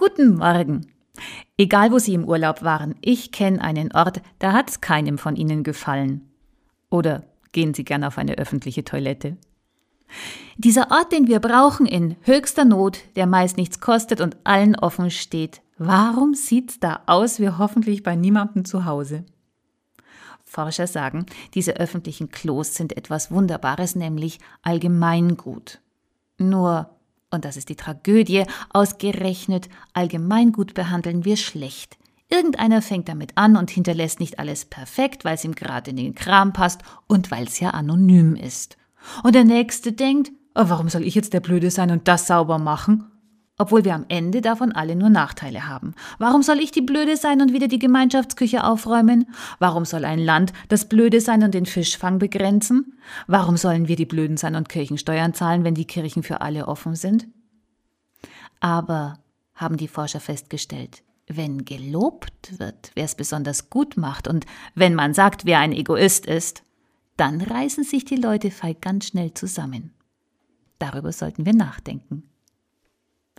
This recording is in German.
Guten Morgen. Egal, wo Sie im Urlaub waren, ich kenne einen Ort, da hat's keinem von Ihnen gefallen. Oder gehen Sie gern auf eine öffentliche Toilette. Dieser Ort, den wir brauchen in höchster Not, der meist nichts kostet und allen offen steht. Warum sieht's da aus wie hoffentlich bei niemandem zu Hause? Forscher sagen, diese öffentlichen Klos sind etwas Wunderbares, nämlich Allgemeingut. Nur, und das ist die Tragödie, ausgerechnet Allgemeingut behandeln wir schlecht. Irgendeiner fängt damit an und hinterlässt nicht alles perfekt, weil es ihm gerade in den Kram passt und weil es ja anonym ist. Und der Nächste denkt, oh, warum soll ich jetzt der Blöde sein und das sauber machen? Obwohl wir am Ende davon alle nur Nachteile haben. Warum soll ich die Blöde sein und wieder die Gemeinschaftsküche aufräumen? Warum soll ein Land das Blöde sein und den Fischfang begrenzen? Warum sollen wir die Blöden sein und Kirchensteuern zahlen, wenn die Kirchen für alle offen sind? Aber, haben die Forscher festgestellt, wenn gelobt wird, wer es besonders gut macht und wenn man sagt, wer ein Egoist ist, dann reißen sich die Leute feig ganz schnell zusammen. Darüber sollten wir nachdenken.